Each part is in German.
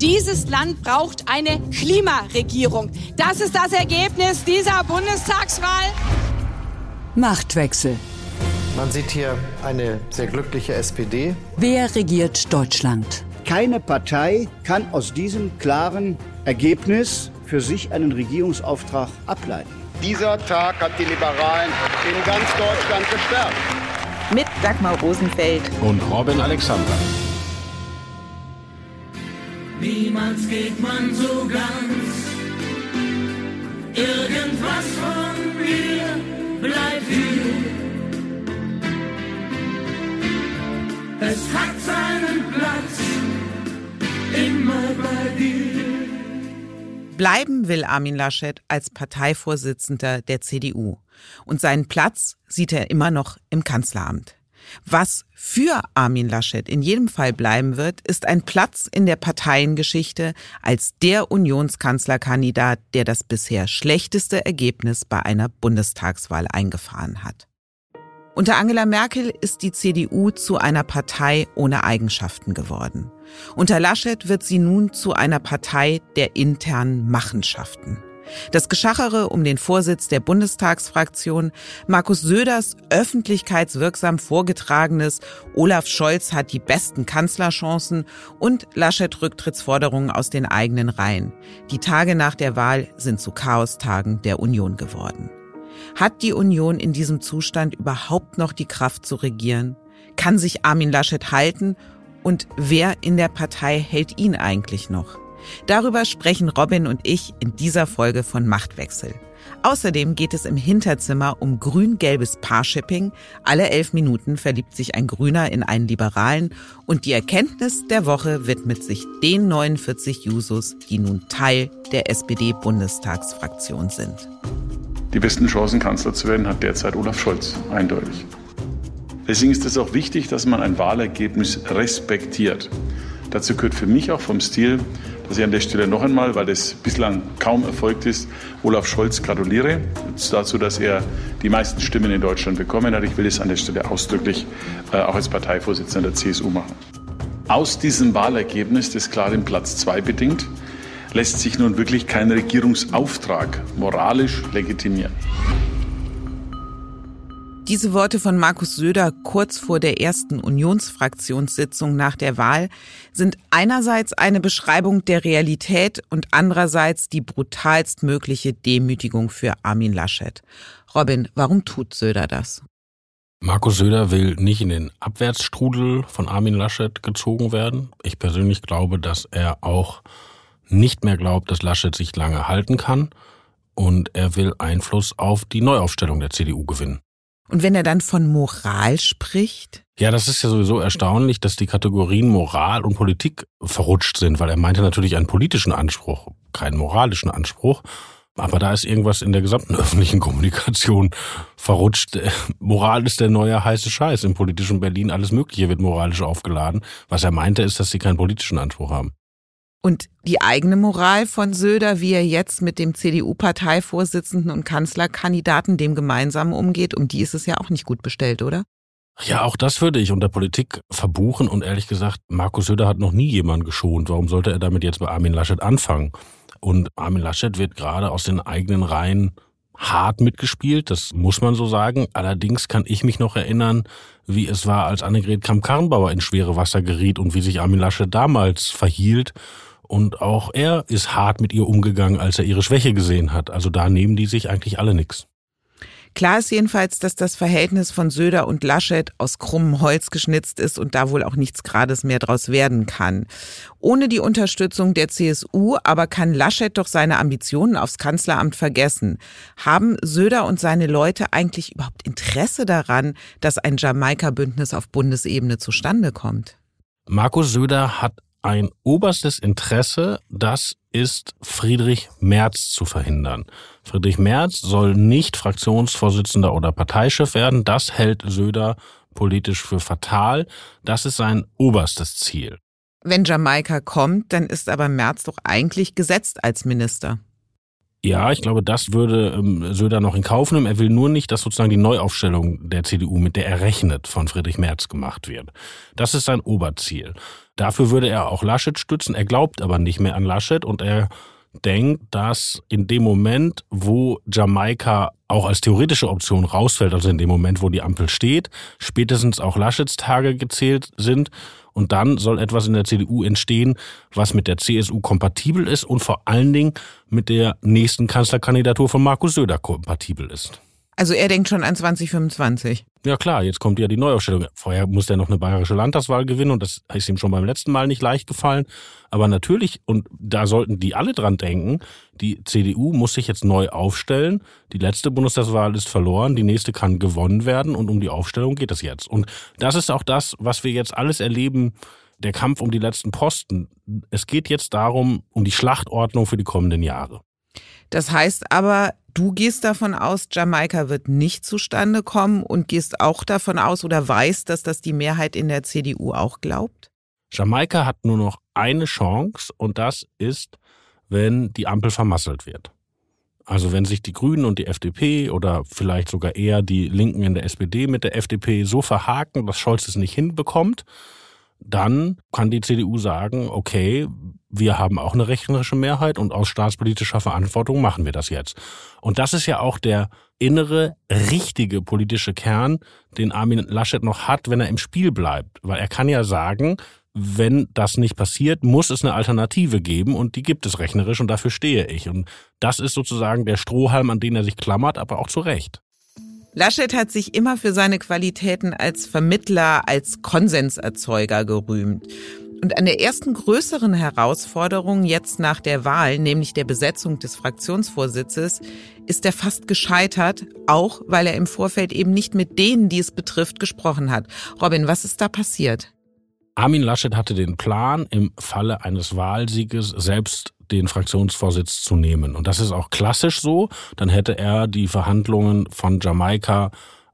Dieses Land braucht eine Klimaregierung. Das ist das Ergebnis dieser Bundestagswahl. Machtwechsel. Man sieht hier eine sehr glückliche SPD. Wer regiert Deutschland? Keine Partei kann aus diesem klaren Ergebnis für sich einen Regierungsauftrag ableiten. Dieser Tag hat die Liberalen in ganz Deutschland gestärkt. Mit Dagmar Rosenfeld und Robin Alexander. Niemals geht man so ganz. Irgendwas von mir bleibt hier. Es hat seinen Platz immer bei dir. Bleiben will Armin Laschet als Parteivorsitzender der CDU. Und seinen Platz sieht er immer noch im Kanzleramt. Was für Armin Laschet in jedem Fall bleiben wird, ist ein Platz in der Parteiengeschichte als der Unionskanzlerkandidat, der das bisher schlechteste Ergebnis bei einer Bundestagswahl eingefahren hat. Unter Angela Merkel ist die CDU zu einer Partei ohne Eigenschaften geworden. Unter Laschet wird sie nun zu einer Partei der internen Machenschaften. Das Geschachere um den Vorsitz der Bundestagsfraktion, Markus Söders öffentlichkeitswirksam vorgetragenes Olaf Scholz hat die besten Kanzlerchancen und Laschet Rücktrittsforderungen aus den eigenen Reihen. Die Tage nach der Wahl sind zu Chaostagen der Union geworden. Hat die Union in diesem Zustand überhaupt noch die Kraft zu regieren? Kann sich Armin Laschet halten? Und wer in der Partei hält ihn eigentlich noch? Darüber sprechen Robin und ich in dieser Folge von Machtwechsel. Außerdem geht es im Hinterzimmer um grün-gelbes Paarshipping. Alle elf Minuten verliebt sich ein Grüner in einen Liberalen und die Erkenntnis der Woche widmet sich den 49 Jusos, die nun Teil der SPD-Bundestagsfraktion sind. Die besten Chancen, Kanzler zu werden, hat derzeit Olaf Scholz, eindeutig. Deswegen ist es auch wichtig, dass man ein Wahlergebnis respektiert. Dazu gehört für mich auch vom Stil, dass ich an der Stelle noch einmal, weil das bislang kaum erfolgt ist, Olaf Scholz gratuliere dazu, dass er die meisten Stimmen in Deutschland bekommen hat. Ich will es an der Stelle ausdrücklich äh, auch als Parteivorsitzender der CSU machen. Aus diesem Wahlergebnis, das klar den Platz zwei bedingt, lässt sich nun wirklich kein Regierungsauftrag moralisch legitimieren. Diese Worte von Markus Söder kurz vor der ersten Unionsfraktionssitzung nach der Wahl sind einerseits eine Beschreibung der Realität und andererseits die brutalst mögliche Demütigung für Armin Laschet. Robin, warum tut Söder das? Markus Söder will nicht in den Abwärtsstrudel von Armin Laschet gezogen werden. Ich persönlich glaube, dass er auch nicht mehr glaubt, dass Laschet sich lange halten kann und er will Einfluss auf die Neuaufstellung der CDU gewinnen. Und wenn er dann von Moral spricht? Ja, das ist ja sowieso erstaunlich, dass die Kategorien Moral und Politik verrutscht sind, weil er meinte natürlich einen politischen Anspruch, keinen moralischen Anspruch. Aber da ist irgendwas in der gesamten öffentlichen Kommunikation verrutscht. Moral ist der neue heiße Scheiß. Im politischen Berlin alles Mögliche wird moralisch aufgeladen. Was er meinte, ist, dass sie keinen politischen Anspruch haben. Und die eigene Moral von Söder, wie er jetzt mit dem CDU-Parteivorsitzenden und Kanzlerkandidaten dem gemeinsam umgeht, um die ist es ja auch nicht gut bestellt, oder? Ja, auch das würde ich unter Politik verbuchen und ehrlich gesagt, Markus Söder hat noch nie jemanden geschont. Warum sollte er damit jetzt bei Armin Laschet anfangen? Und Armin Laschet wird gerade aus den eigenen Reihen hart mitgespielt, das muss man so sagen. Allerdings kann ich mich noch erinnern, wie es war, als Annegret Kramp-Karrenbauer in schwere Wasser geriet und wie sich Armin Laschet damals verhielt und auch er ist hart mit ihr umgegangen, als er ihre Schwäche gesehen hat. Also da nehmen die sich eigentlich alle nichts. Klar ist jedenfalls, dass das Verhältnis von Söder und Laschet aus krummem Holz geschnitzt ist und da wohl auch nichts Grades mehr draus werden kann. Ohne die Unterstützung der CSU aber kann Laschet doch seine Ambitionen aufs Kanzleramt vergessen. Haben Söder und seine Leute eigentlich überhaupt Interesse daran, dass ein Jamaika-Bündnis auf Bundesebene zustande kommt? Markus Söder hat ein oberstes Interesse, das ist Friedrich Merz zu verhindern. Friedrich Merz soll nicht Fraktionsvorsitzender oder Parteichef werden. Das hält Söder politisch für fatal. Das ist sein oberstes Ziel. Wenn Jamaika kommt, dann ist aber Merz doch eigentlich gesetzt als Minister. Ja, ich glaube, das würde ähm, Söder noch in Kauf nehmen. Er will nur nicht, dass sozusagen die Neuaufstellung der CDU, mit der er rechnet, von Friedrich Merz gemacht wird. Das ist sein Oberziel. Dafür würde er auch Laschet stützen. Er glaubt aber nicht mehr an Laschet und er denkt, dass in dem Moment, wo Jamaika auch als theoretische Option rausfällt, also in dem Moment, wo die Ampel steht, spätestens auch Laschets Tage gezählt sind und dann soll etwas in der CDU entstehen, was mit der CSU kompatibel ist und vor allen Dingen mit der nächsten Kanzlerkandidatur von Markus Söder kompatibel ist. Also er denkt schon an 2025. Ja klar, jetzt kommt ja die Neuaufstellung. Vorher muss er noch eine bayerische Landtagswahl gewinnen und das ist ihm schon beim letzten Mal nicht leicht gefallen. Aber natürlich, und da sollten die alle dran denken, die CDU muss sich jetzt neu aufstellen. Die letzte Bundestagswahl ist verloren, die nächste kann gewonnen werden und um die Aufstellung geht es jetzt. Und das ist auch das, was wir jetzt alles erleben, der Kampf um die letzten Posten. Es geht jetzt darum, um die Schlachtordnung für die kommenden Jahre. Das heißt aber, du gehst davon aus, Jamaika wird nicht zustande kommen und gehst auch davon aus oder weißt, dass das die Mehrheit in der CDU auch glaubt? Jamaika hat nur noch eine Chance und das ist, wenn die Ampel vermasselt wird. Also wenn sich die Grünen und die FDP oder vielleicht sogar eher die Linken in der SPD mit der FDP so verhaken, dass Scholz es nicht hinbekommt, dann kann die CDU sagen, okay, wir haben auch eine rechnerische Mehrheit und aus staatspolitischer Verantwortung machen wir das jetzt. Und das ist ja auch der innere, richtige politische Kern, den Armin Laschet noch hat, wenn er im Spiel bleibt. Weil er kann ja sagen, wenn das nicht passiert, muss es eine Alternative geben und die gibt es rechnerisch und dafür stehe ich. Und das ist sozusagen der Strohhalm, an den er sich klammert, aber auch zu Recht. Laschet hat sich immer für seine Qualitäten als Vermittler, als Konsenserzeuger gerühmt. Und an der ersten größeren Herausforderung jetzt nach der Wahl, nämlich der Besetzung des Fraktionsvorsitzes, ist er fast gescheitert, auch weil er im Vorfeld eben nicht mit denen, die es betrifft, gesprochen hat. Robin, was ist da passiert? Armin Laschet hatte den Plan, im Falle eines Wahlsieges selbst den Fraktionsvorsitz zu nehmen. Und das ist auch klassisch so. Dann hätte er die Verhandlungen von Jamaika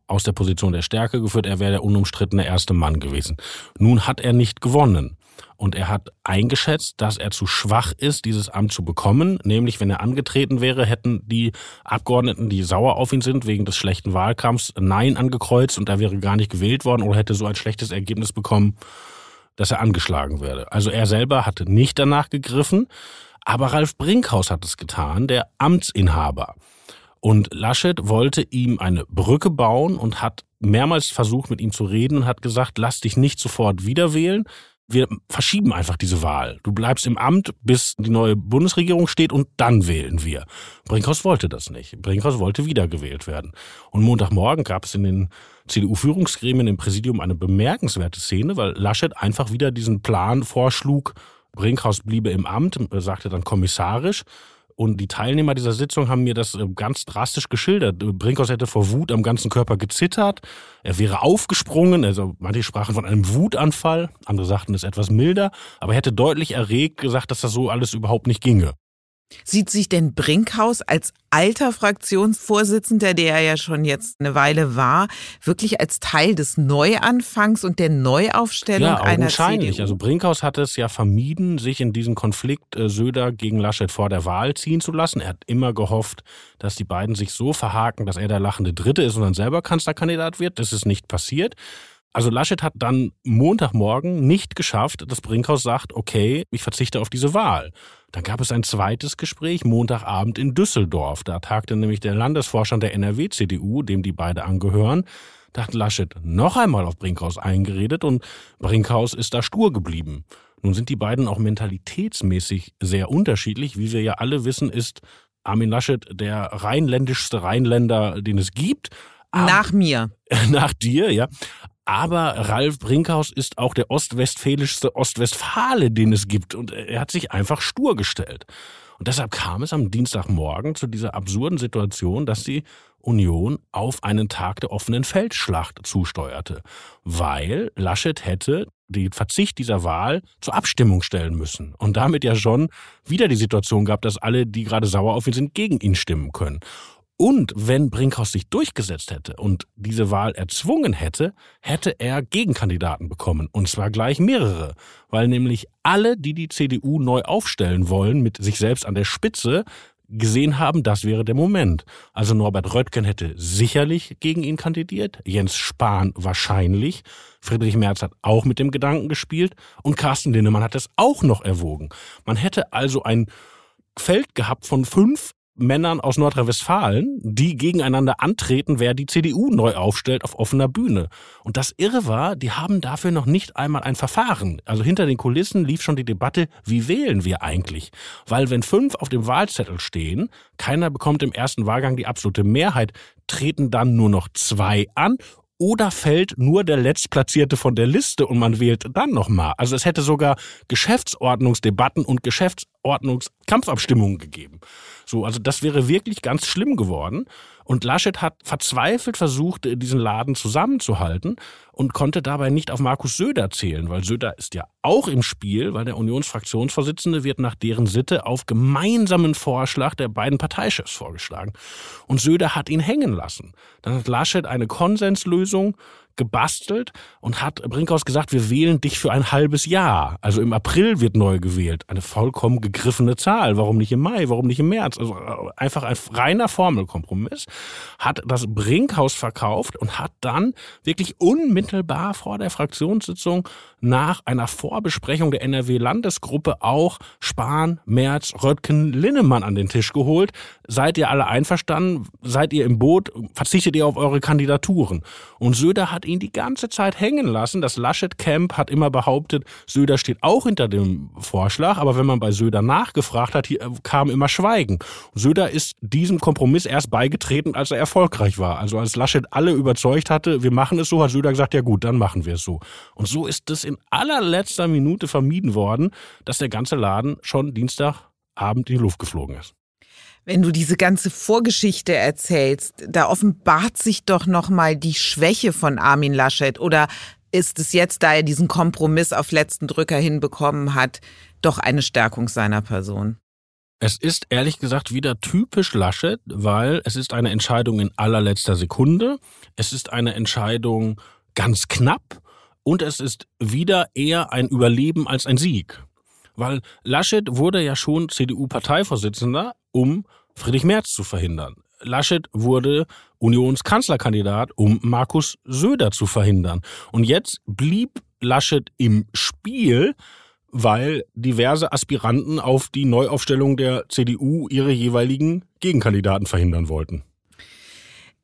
aus der Position der Stärke geführt. Er wäre der unumstrittene erste Mann gewesen. Nun hat er nicht gewonnen. Und er hat eingeschätzt, dass er zu schwach ist, dieses Amt zu bekommen. Nämlich, wenn er angetreten wäre, hätten die Abgeordneten, die sauer auf ihn sind, wegen des schlechten Wahlkampfs, Nein angekreuzt und er wäre gar nicht gewählt worden oder hätte so ein schlechtes Ergebnis bekommen, dass er angeschlagen werde. Also er selber hatte nicht danach gegriffen, aber Ralf Brinkhaus hat es getan, der Amtsinhaber. Und Laschet wollte ihm eine Brücke bauen und hat mehrmals versucht, mit ihm zu reden und hat gesagt, lass dich nicht sofort wieder wählen wir verschieben einfach diese Wahl. Du bleibst im Amt, bis die neue Bundesregierung steht und dann wählen wir. Brinkhaus wollte das nicht. Brinkhaus wollte wiedergewählt werden. Und Montagmorgen gab es in den CDU-Führungsgremien im Präsidium eine bemerkenswerte Szene, weil Laschet einfach wieder diesen Plan vorschlug, Brinkhaus bliebe im Amt, sagte dann kommissarisch und die Teilnehmer dieser Sitzung haben mir das äh, ganz drastisch geschildert. Brinkhaus hätte vor Wut am ganzen Körper gezittert. Er wäre aufgesprungen. Also manche sprachen von einem Wutanfall. Andere sagten es etwas milder. Aber er hätte deutlich erregt gesagt, dass das so alles überhaupt nicht ginge. Sieht sich denn Brinkhaus als alter Fraktionsvorsitzender, der er ja schon jetzt eine Weile war, wirklich als Teil des Neuanfangs und der Neuaufstellung ja, einer CDU? Also Brinkhaus hat es ja vermieden, sich in diesen Konflikt äh, Söder gegen Laschet vor der Wahl ziehen zu lassen. Er hat immer gehofft, dass die beiden sich so verhaken, dass er der lachende Dritte ist und dann selber Kanzlerkandidat wird. Das ist nicht passiert. Also Laschet hat dann Montagmorgen nicht geschafft, dass Brinkhaus sagt, okay, ich verzichte auf diese Wahl. Dann gab es ein zweites Gespräch Montagabend in Düsseldorf. Da tagte nämlich der Landesvorstand der NRW-CDU, dem die beide angehören. Da hat Laschet noch einmal auf Brinkhaus eingeredet und Brinkhaus ist da stur geblieben. Nun sind die beiden auch mentalitätsmäßig sehr unterschiedlich. Wie wir ja alle wissen, ist Armin Laschet der rheinländischste Rheinländer, den es gibt. Nach mir. Nach dir, ja. Aber Ralf Brinkhaus ist auch der ostwestfälischste Ostwestfale, den es gibt. Und er hat sich einfach stur gestellt. Und deshalb kam es am Dienstagmorgen zu dieser absurden Situation, dass die Union auf einen Tag der offenen Feldschlacht zusteuerte, weil Laschet hätte den Verzicht dieser Wahl zur Abstimmung stellen müssen und damit ja schon wieder die Situation gab, dass alle, die gerade sauer auf ihn sind, gegen ihn stimmen können. Und wenn Brinkhaus sich durchgesetzt hätte und diese Wahl erzwungen hätte, hätte er Gegenkandidaten bekommen. Und zwar gleich mehrere. Weil nämlich alle, die die CDU neu aufstellen wollen, mit sich selbst an der Spitze, gesehen haben, das wäre der Moment. Also Norbert Röttgen hätte sicherlich gegen ihn kandidiert, Jens Spahn wahrscheinlich, Friedrich Merz hat auch mit dem Gedanken gespielt und Carsten Linnemann hat es auch noch erwogen. Man hätte also ein Feld gehabt von fünf Männern aus Nordrhein-Westfalen, die gegeneinander antreten, wer die CDU neu aufstellt auf offener Bühne. Und das Irre war, die haben dafür noch nicht einmal ein Verfahren. Also hinter den Kulissen lief schon die Debatte, wie wählen wir eigentlich? Weil wenn fünf auf dem Wahlzettel stehen, keiner bekommt im ersten Wahlgang die absolute Mehrheit, treten dann nur noch zwei an oder fällt nur der Letztplatzierte von der Liste und man wählt dann nochmal. Also es hätte sogar Geschäftsordnungsdebatten und Geschäftsordnungskampfabstimmungen gegeben. So, also das wäre wirklich ganz schlimm geworden. Und Laschet hat verzweifelt versucht, diesen Laden zusammenzuhalten und konnte dabei nicht auf Markus Söder zählen, weil Söder ist ja auch im Spiel, weil der Unionsfraktionsvorsitzende wird nach deren Sitte auf gemeinsamen Vorschlag der beiden Parteichefs vorgeschlagen. Und Söder hat ihn hängen lassen. Dann hat Laschet eine Konsenslösung gebastelt und hat Brinkhaus gesagt, wir wählen dich für ein halbes Jahr. Also im April wird neu gewählt. Eine vollkommen gegriffene Zahl. Warum nicht im Mai? Warum nicht im März? Also äh, einfach ein reiner Formelkompromiss. Hat das Brinkhaus verkauft und hat dann wirklich unmittelbar vor der Fraktionssitzung nach einer Vorbesprechung der NRW-Landesgruppe auch Spahn, Merz, Röttgen, Linnemann an den Tisch geholt. Seid ihr alle einverstanden? Seid ihr im Boot? Verzichtet ihr auf eure Kandidaturen? Und Söder hat ihn die ganze Zeit hängen lassen. Das Laschet-Camp hat immer behauptet, Söder steht auch hinter dem Vorschlag. Aber wenn man bei Söder nachgefragt hat, kam immer Schweigen. Söder ist diesem Kompromiss erst beigetreten, als er erfolgreich war. Also als Laschet alle überzeugt hatte, wir machen es so, hat Söder gesagt, ja gut, dann machen wir es so. Und so ist es in allerletzter Minute vermieden worden, dass der ganze Laden schon Dienstagabend in die Luft geflogen ist. Wenn du diese ganze Vorgeschichte erzählst, da offenbart sich doch nochmal die Schwäche von Armin Laschet oder ist es jetzt, da er diesen Kompromiss auf letzten Drücker hinbekommen hat, doch eine Stärkung seiner Person? Es ist ehrlich gesagt wieder typisch Laschet, weil es ist eine Entscheidung in allerletzter Sekunde. Es ist eine Entscheidung ganz knapp und es ist wieder eher ein Überleben als ein Sieg. Weil Laschet wurde ja schon CDU-Parteivorsitzender, um Friedrich Merz zu verhindern. Laschet wurde Unionskanzlerkandidat, um Markus Söder zu verhindern. Und jetzt blieb Laschet im Spiel, weil diverse Aspiranten auf die Neuaufstellung der CDU ihre jeweiligen Gegenkandidaten verhindern wollten.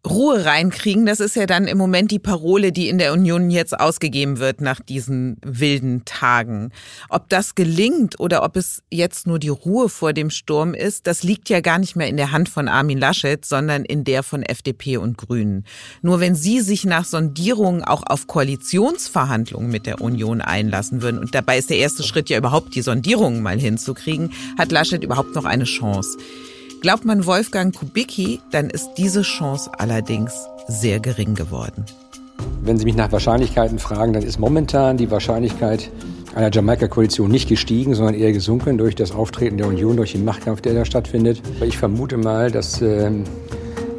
Ruhe reinkriegen, das ist ja dann im Moment die Parole, die in der Union jetzt ausgegeben wird nach diesen wilden Tagen. Ob das gelingt oder ob es jetzt nur die Ruhe vor dem Sturm ist, das liegt ja gar nicht mehr in der Hand von Armin Laschet, sondern in der von FDP und Grünen. Nur wenn sie sich nach Sondierungen auch auf Koalitionsverhandlungen mit der Union einlassen würden, und dabei ist der erste Schritt ja überhaupt, die Sondierungen mal hinzukriegen, hat Laschet überhaupt noch eine Chance. Glaubt man Wolfgang Kubicki, dann ist diese Chance allerdings sehr gering geworden. Wenn Sie mich nach Wahrscheinlichkeiten fragen, dann ist momentan die Wahrscheinlichkeit einer Jamaika-Koalition nicht gestiegen, sondern eher gesunken durch das Auftreten der Union, durch den Machtkampf, der da stattfindet. Ich vermute mal, dass, äh,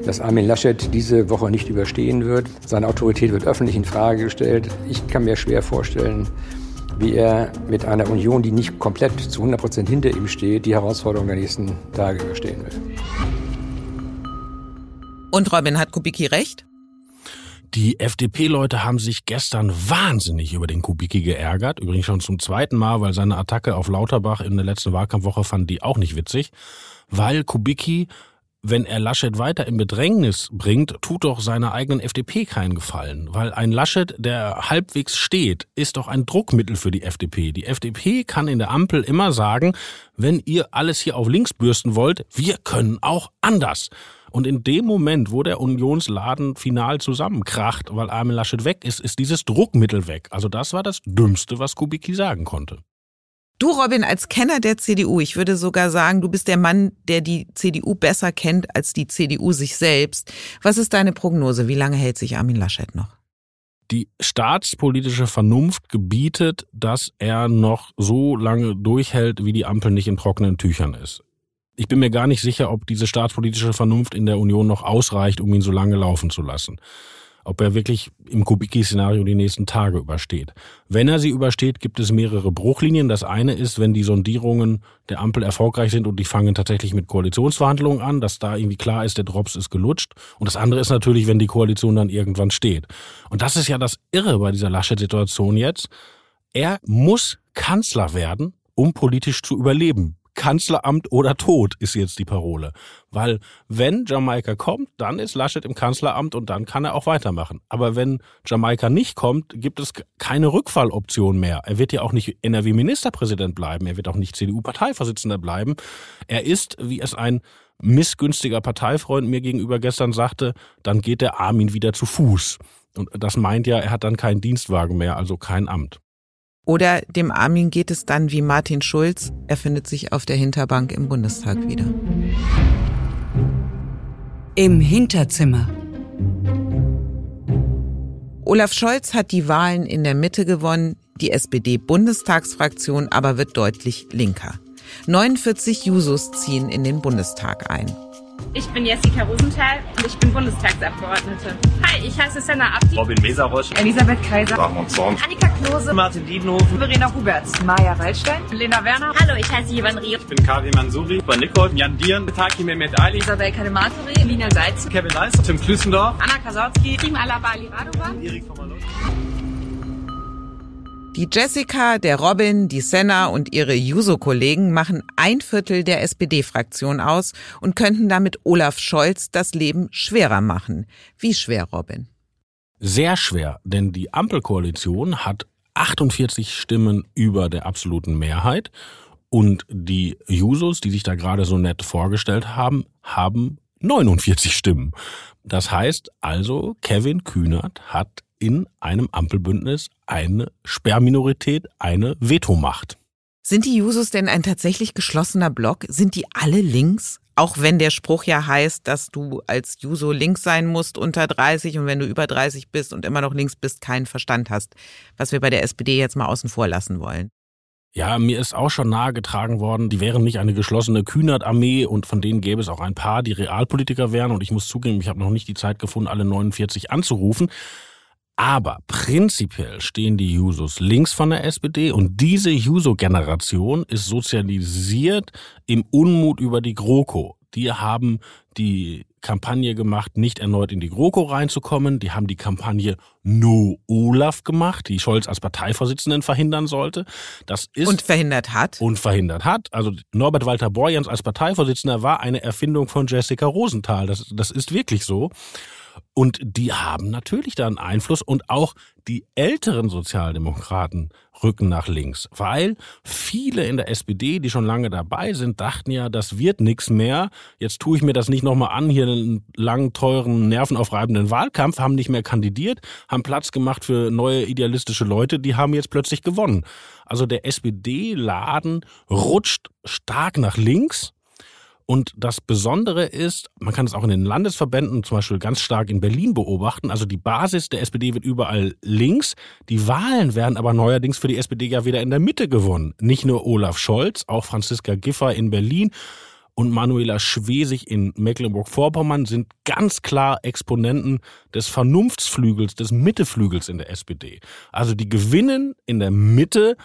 dass Armin Laschet diese Woche nicht überstehen wird. Seine Autorität wird öffentlich in Frage gestellt. Ich kann mir schwer vorstellen, wie er mit einer Union, die nicht komplett zu 100 Prozent hinter ihm steht, die Herausforderung der nächsten Tage überstehen will. Und Robin, hat Kubicki recht? Die FDP-Leute haben sich gestern wahnsinnig über den Kubicki geärgert. Übrigens schon zum zweiten Mal, weil seine Attacke auf Lauterbach in der letzten Wahlkampfwoche fanden die auch nicht witzig. Weil Kubicki wenn er Laschet weiter in Bedrängnis bringt, tut doch seiner eigenen FDP keinen Gefallen. Weil ein Laschet, der halbwegs steht, ist doch ein Druckmittel für die FDP. Die FDP kann in der Ampel immer sagen, wenn ihr alles hier auf links bürsten wollt, wir können auch anders. Und in dem Moment, wo der Unionsladen final zusammenkracht, weil Armin Laschet weg ist, ist dieses Druckmittel weg. Also das war das Dümmste, was Kubicki sagen konnte. Du, Robin, als Kenner der CDU, ich würde sogar sagen, du bist der Mann, der die CDU besser kennt als die CDU sich selbst. Was ist deine Prognose? Wie lange hält sich Armin Laschet noch? Die staatspolitische Vernunft gebietet, dass er noch so lange durchhält, wie die Ampel nicht in trockenen Tüchern ist. Ich bin mir gar nicht sicher, ob diese staatspolitische Vernunft in der Union noch ausreicht, um ihn so lange laufen zu lassen. Ob er wirklich im Kubicki-Szenario die nächsten Tage übersteht. Wenn er sie übersteht, gibt es mehrere Bruchlinien. Das eine ist, wenn die Sondierungen der Ampel erfolgreich sind und die fangen tatsächlich mit Koalitionsverhandlungen an, dass da irgendwie klar ist, der Drops ist gelutscht. Und das andere ist natürlich, wenn die Koalition dann irgendwann steht. Und das ist ja das Irre bei dieser Laschet-Situation jetzt. Er muss Kanzler werden, um politisch zu überleben. Kanzleramt oder Tod ist jetzt die Parole. Weil wenn Jamaika kommt, dann ist Laschet im Kanzleramt und dann kann er auch weitermachen. Aber wenn Jamaika nicht kommt, gibt es keine Rückfalloption mehr. Er wird ja auch nicht NRW-Ministerpräsident bleiben. Er wird auch nicht CDU-Parteivorsitzender bleiben. Er ist, wie es ein missgünstiger Parteifreund mir gegenüber gestern sagte, dann geht der Armin wieder zu Fuß. Und das meint ja, er hat dann keinen Dienstwagen mehr, also kein Amt. Oder dem Armin geht es dann wie Martin Schulz, er findet sich auf der Hinterbank im Bundestag wieder. Im Hinterzimmer. Olaf Scholz hat die Wahlen in der Mitte gewonnen, die SPD-Bundestagsfraktion aber wird deutlich linker. 49 Jusos ziehen in den Bundestag ein. Ich bin Jessica Rosenthal und ich bin Bundestagsabgeordnete. Hi, ich heiße Senna Abdi. Robin Mesarosch. Elisabeth Kaiser. Rahmon Zorn. Annika Klose. Martin Diedenhofen. Verena Huberts. Maja Waldstein. Lena Werner. Hallo, ich heiße Ivan Rio. Ich bin Kavi Mansuri. Von Nicole. Jan Dieren. Taki Mehmet Ali. Isabel Kadematori. Lina Seitz. Kevin Leis. Tim Klüssendorf. Anna Kasautsky. Team Alabali Radova. Erik von Malon. Die Jessica, der Robin, die Senna und ihre Juso-Kollegen machen ein Viertel der SPD-Fraktion aus und könnten damit Olaf Scholz das Leben schwerer machen. Wie schwer, Robin? Sehr schwer, denn die Ampelkoalition hat 48 Stimmen über der absoluten Mehrheit und die Jusos, die sich da gerade so nett vorgestellt haben, haben 49 Stimmen. Das heißt also, Kevin Kühnert hat in einem Ampelbündnis eine Sperrminorität, eine Vetomacht. Sind die Jusos denn ein tatsächlich geschlossener Block? Sind die alle links? Auch wenn der Spruch ja heißt, dass du als Juso links sein musst unter 30 und wenn du über 30 bist und immer noch links bist, keinen Verstand hast. Was wir bei der SPD jetzt mal außen vor lassen wollen. Ja, mir ist auch schon nahegetragen worden, die wären nicht eine geschlossene Kühnert-Armee und von denen gäbe es auch ein paar, die Realpolitiker wären und ich muss zugeben, ich habe noch nicht die Zeit gefunden, alle 49 anzurufen. Aber prinzipiell stehen die Jusos links von der SPD und diese Juso-Generation ist sozialisiert im Unmut über die GroKo. Die haben die Kampagne gemacht, nicht erneut in die GroKo reinzukommen. Die haben die Kampagne No Olaf gemacht, die Scholz als Parteivorsitzenden verhindern sollte. Das ist und verhindert hat. Und verhindert hat. Also Norbert Walter Borjans als Parteivorsitzender war eine Erfindung von Jessica Rosenthal. Das, das ist wirklich so. Und die haben natürlich da einen Einfluss und auch die älteren Sozialdemokraten rücken nach links, weil viele in der SPD, die schon lange dabei sind, dachten ja, das wird nichts mehr. Jetzt tue ich mir das nicht nochmal an, hier einen langen, teuren, nervenaufreibenden Wahlkampf, haben nicht mehr kandidiert, haben Platz gemacht für neue idealistische Leute, die haben jetzt plötzlich gewonnen. Also der SPD-Laden rutscht stark nach links und das Besondere ist, man kann es auch in den Landesverbänden zum Beispiel ganz stark in Berlin beobachten. Also die Basis der SPD wird überall links. Die Wahlen werden aber neuerdings für die SPD ja wieder in der Mitte gewonnen. Nicht nur Olaf Scholz, auch Franziska Giffey in Berlin und Manuela Schwesig in Mecklenburg-Vorpommern sind ganz klar Exponenten des Vernunftsflügels, des Mitteflügels in der SPD. Also die gewinnen in der Mitte,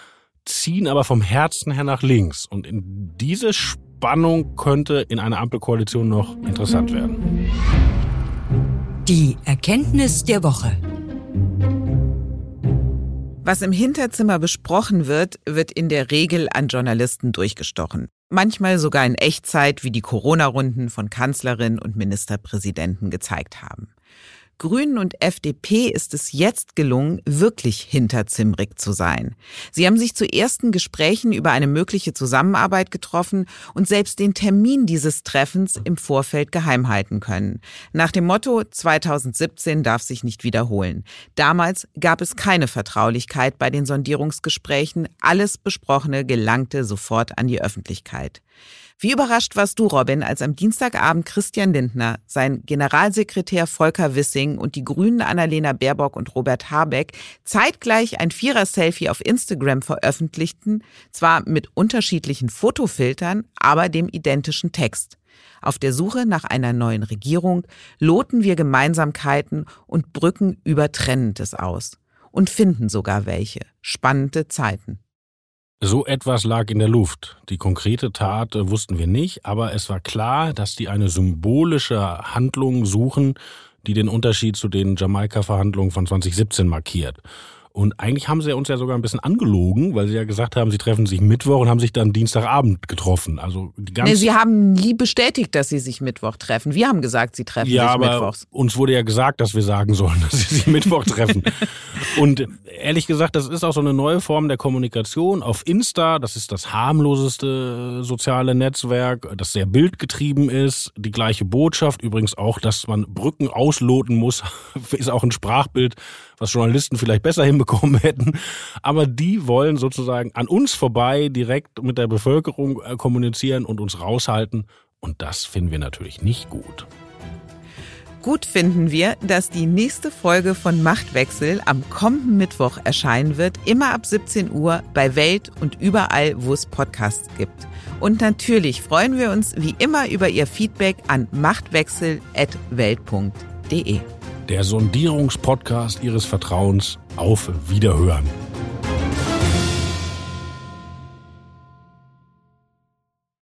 ziehen aber vom Herzen her nach links. Und in diese Spannung könnte in einer Ampelkoalition noch interessant werden. Die Erkenntnis der Woche. Was im Hinterzimmer besprochen wird, wird in der Regel an Journalisten durchgestochen. Manchmal sogar in Echtzeit, wie die Corona-Runden von Kanzlerin und Ministerpräsidenten gezeigt haben. Grünen und FDP ist es jetzt gelungen, wirklich hinterzimrig zu sein. Sie haben sich zu ersten Gesprächen über eine mögliche Zusammenarbeit getroffen und selbst den Termin dieses Treffens im Vorfeld geheim halten können. Nach dem Motto 2017 darf sich nicht wiederholen. Damals gab es keine Vertraulichkeit bei den Sondierungsgesprächen. Alles Besprochene gelangte sofort an die Öffentlichkeit. Wie überrascht warst du, Robin, als am Dienstagabend Christian Lindner, sein Generalsekretär Volker Wissing und die Grünen Annalena Baerbock und Robert Habeck zeitgleich ein Vierer-Selfie auf Instagram veröffentlichten, zwar mit unterschiedlichen Fotofiltern, aber dem identischen Text. Auf der Suche nach einer neuen Regierung loten wir Gemeinsamkeiten und Brücken über Trennendes aus. Und finden sogar welche. Spannende Zeiten. So etwas lag in der Luft. Die konkrete Tat äh, wussten wir nicht, aber es war klar, dass die eine symbolische Handlung suchen, die den Unterschied zu den Jamaika-Verhandlungen von 2017 markiert. Und eigentlich haben sie uns ja sogar ein bisschen angelogen, weil sie ja gesagt haben, sie treffen sich Mittwoch und haben sich dann Dienstagabend getroffen. Also die ganze nee, sie haben nie bestätigt, dass sie sich Mittwoch treffen. Wir haben gesagt, sie treffen ja, sich aber Mittwochs. Uns wurde ja gesagt, dass wir sagen sollen, dass sie sich Mittwoch treffen. und ehrlich gesagt, das ist auch so eine neue Form der Kommunikation auf Insta. Das ist das harmloseste soziale Netzwerk, das sehr bildgetrieben ist. Die gleiche Botschaft. Übrigens auch, dass man Brücken ausloten muss, ist auch ein Sprachbild, was Journalisten vielleicht besser hinbekommen hätten. Aber die wollen sozusagen an uns vorbei direkt mit der Bevölkerung äh, kommunizieren und uns raushalten. Und das finden wir natürlich nicht gut. Gut finden wir, dass die nächste Folge von Machtwechsel am kommenden Mittwoch erscheinen wird, immer ab 17 Uhr bei Welt und überall, wo es Podcasts gibt. Und natürlich freuen wir uns wie immer über Ihr Feedback an machtwechsel.welt.de. Der Sondierungspodcast Ihres Vertrauens auf Wiederhören.